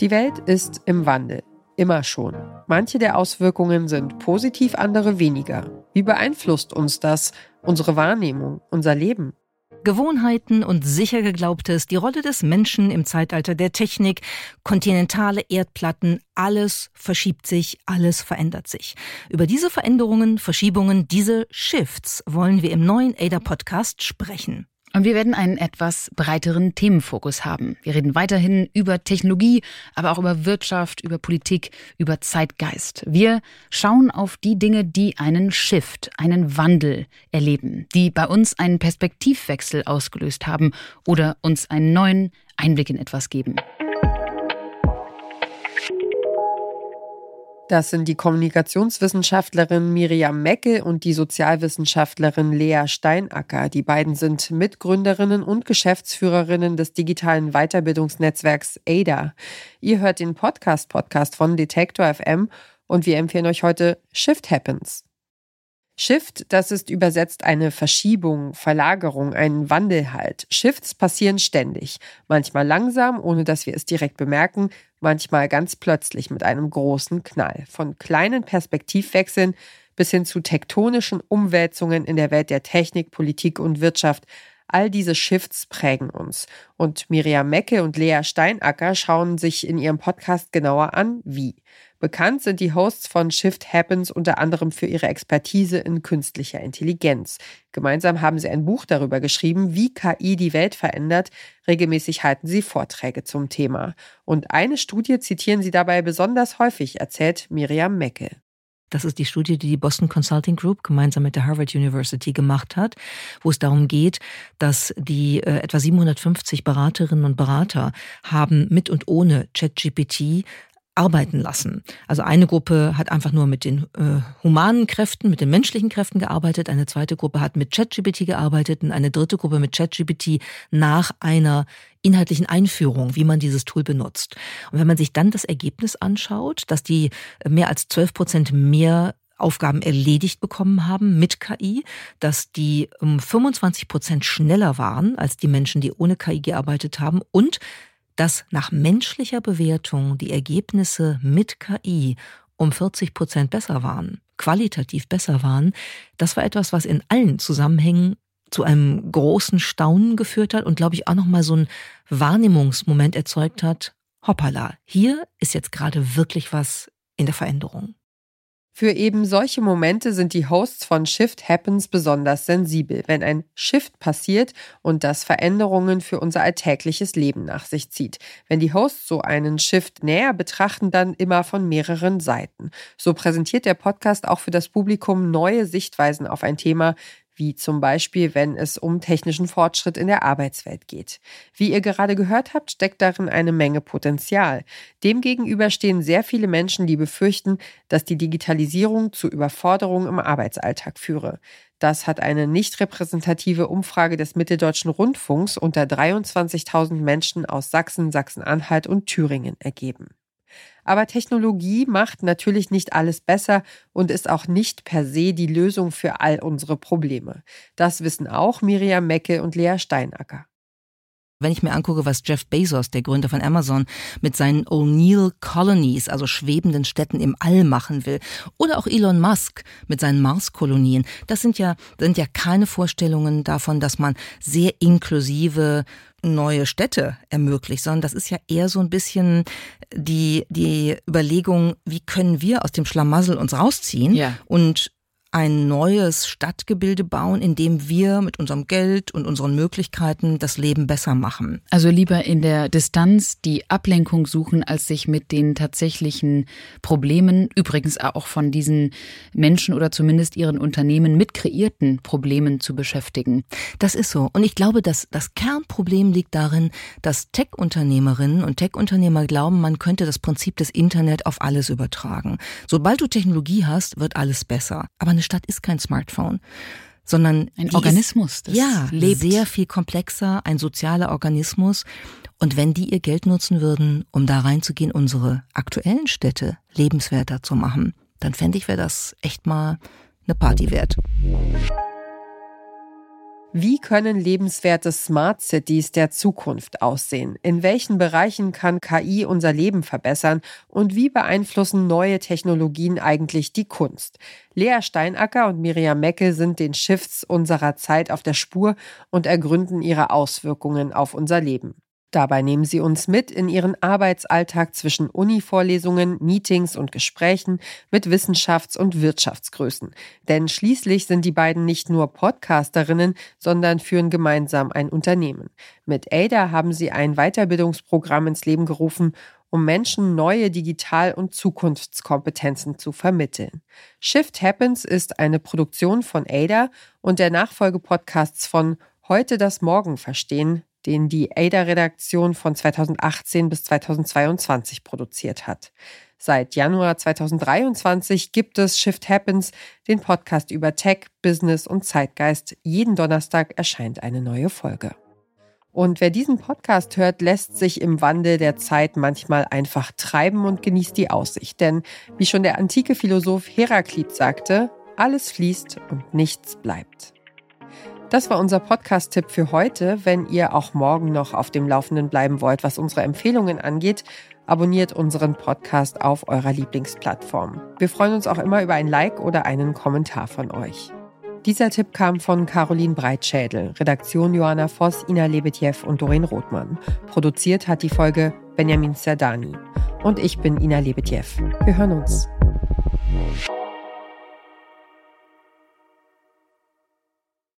Die Welt ist im Wandel. Immer schon. Manche der Auswirkungen sind positiv, andere weniger. Wie beeinflusst uns das, unsere Wahrnehmung, unser Leben? Gewohnheiten und sicher geglaubtes, die Rolle des Menschen im Zeitalter der Technik, kontinentale Erdplatten, alles verschiebt sich, alles verändert sich. Über diese Veränderungen, Verschiebungen, diese Shifts wollen wir im neuen ADA Podcast sprechen. Und wir werden einen etwas breiteren Themenfokus haben. Wir reden weiterhin über Technologie, aber auch über Wirtschaft, über Politik, über Zeitgeist. Wir schauen auf die Dinge, die einen Shift, einen Wandel erleben, die bei uns einen Perspektivwechsel ausgelöst haben oder uns einen neuen Einblick in etwas geben. Das sind die Kommunikationswissenschaftlerin Miriam Mecke und die Sozialwissenschaftlerin Lea Steinacker. Die beiden sind Mitgründerinnen und Geschäftsführerinnen des digitalen Weiterbildungsnetzwerks ADA. Ihr hört den Podcast-Podcast von Detektor FM und wir empfehlen euch heute Shift Happens. Shift, das ist übersetzt eine Verschiebung, Verlagerung, ein Wandel halt. Shifts passieren ständig, manchmal langsam, ohne dass wir es direkt bemerken, manchmal ganz plötzlich mit einem großen Knall. Von kleinen Perspektivwechseln bis hin zu tektonischen Umwälzungen in der Welt der Technik, Politik und Wirtschaft. All diese Shifts prägen uns. Und Miriam Mecke und Lea Steinacker schauen sich in ihrem Podcast genauer an, wie. Bekannt sind die Hosts von Shift Happens unter anderem für ihre Expertise in künstlicher Intelligenz. Gemeinsam haben sie ein Buch darüber geschrieben, wie KI die Welt verändert. Regelmäßig halten sie Vorträge zum Thema. Und eine Studie zitieren sie dabei besonders häufig, erzählt Miriam Mecke. Das ist die Studie, die die Boston Consulting Group gemeinsam mit der Harvard University gemacht hat, wo es darum geht, dass die äh, etwa 750 Beraterinnen und Berater haben mit und ohne ChatGPT arbeiten lassen. Also eine Gruppe hat einfach nur mit den äh, humanen Kräften, mit den menschlichen Kräften gearbeitet, eine zweite Gruppe hat mit ChatGPT gearbeitet und eine dritte Gruppe mit ChatGPT nach einer inhaltlichen Einführung, wie man dieses Tool benutzt. Und wenn man sich dann das Ergebnis anschaut, dass die mehr als 12 Prozent mehr Aufgaben erledigt bekommen haben mit KI, dass die um 25 Prozent schneller waren als die Menschen, die ohne KI gearbeitet haben und dass nach menschlicher Bewertung die Ergebnisse mit KI um 40 Prozent besser waren, qualitativ besser waren, das war etwas, was in allen Zusammenhängen zu einem großen Staunen geführt hat und glaube ich auch nochmal so einen Wahrnehmungsmoment erzeugt hat. Hoppala, hier ist jetzt gerade wirklich was in der Veränderung. Für eben solche Momente sind die Hosts von Shift Happens besonders sensibel, wenn ein Shift passiert und das Veränderungen für unser alltägliches Leben nach sich zieht. Wenn die Hosts so einen Shift näher betrachten, dann immer von mehreren Seiten. So präsentiert der Podcast auch für das Publikum neue Sichtweisen auf ein Thema, wie zum Beispiel, wenn es um technischen Fortschritt in der Arbeitswelt geht. Wie ihr gerade gehört habt, steckt darin eine Menge Potenzial. Demgegenüber stehen sehr viele Menschen, die befürchten, dass die Digitalisierung zu Überforderungen im Arbeitsalltag führe. Das hat eine nicht repräsentative Umfrage des Mitteldeutschen Rundfunks unter 23.000 Menschen aus Sachsen, Sachsen-Anhalt und Thüringen ergeben. Aber Technologie macht natürlich nicht alles besser und ist auch nicht per se die Lösung für all unsere Probleme. Das wissen auch Miriam Mecke und Lea Steinacker. Wenn ich mir angucke, was Jeff Bezos, der Gründer von Amazon, mit seinen O'Neill Colonies, also schwebenden Städten im All machen will, oder auch Elon Musk mit seinen Mars-Kolonien, das sind ja, sind ja keine Vorstellungen davon, dass man sehr inklusive neue Städte ermöglicht, sondern das ist ja eher so ein bisschen die, die Überlegung, wie können wir aus dem Schlamassel uns rausziehen ja. und ein neues Stadtgebilde bauen, in dem wir mit unserem Geld und unseren Möglichkeiten das Leben besser machen. Also lieber in der Distanz die Ablenkung suchen, als sich mit den tatsächlichen Problemen, übrigens auch von diesen Menschen oder zumindest ihren Unternehmen mit kreierten Problemen zu beschäftigen. Das ist so. Und ich glaube, dass das Kernproblem liegt darin, dass Tech-Unternehmerinnen und Tech-Unternehmer glauben, man könnte das Prinzip des Internet auf alles übertragen. Sobald du Technologie hast, wird alles besser. Aber eine Stadt ist kein Smartphone sondern ein Organismus, ist, ja, lebt. sehr viel komplexer, ein sozialer Organismus. Und wenn die ihr Geld nutzen würden, um da reinzugehen, unsere aktuellen Städte lebenswerter zu machen, dann fände ich, wäre das echt mal eine Party wert. Wie können lebenswerte Smart Cities der Zukunft aussehen? In welchen Bereichen kann KI unser Leben verbessern? Und wie beeinflussen neue Technologien eigentlich die Kunst? Lea Steinacker und Miriam Mecke sind den Shifts unserer Zeit auf der Spur und ergründen ihre Auswirkungen auf unser Leben. Dabei nehmen sie uns mit in ihren Arbeitsalltag zwischen Uni-Vorlesungen, Meetings und Gesprächen mit Wissenschafts- und Wirtschaftsgrößen. Denn schließlich sind die beiden nicht nur Podcasterinnen, sondern führen gemeinsam ein Unternehmen. Mit Ada haben sie ein Weiterbildungsprogramm ins Leben gerufen, um Menschen neue Digital- und Zukunftskompetenzen zu vermitteln. Shift Happens ist eine Produktion von Ada und der Nachfolgepodcasts von Heute das Morgen verstehen, den die ADA-Redaktion von 2018 bis 2022 produziert hat. Seit Januar 2023 gibt es Shift Happens, den Podcast über Tech, Business und Zeitgeist. Jeden Donnerstag erscheint eine neue Folge. Und wer diesen Podcast hört, lässt sich im Wandel der Zeit manchmal einfach treiben und genießt die Aussicht. Denn wie schon der antike Philosoph Heraklit sagte, alles fließt und nichts bleibt. Das war unser Podcast-Tipp für heute. Wenn ihr auch morgen noch auf dem Laufenden bleiben wollt, was unsere Empfehlungen angeht, abonniert unseren Podcast auf eurer Lieblingsplattform. Wir freuen uns auch immer über ein Like oder einen Kommentar von euch. Dieser Tipp kam von Caroline Breitschädel, Redaktion Johanna Voss, Ina Lebetjew und Doreen Rothmann. Produziert hat die Folge Benjamin Serdani. Und ich bin Ina Lebetjew. Wir hören uns.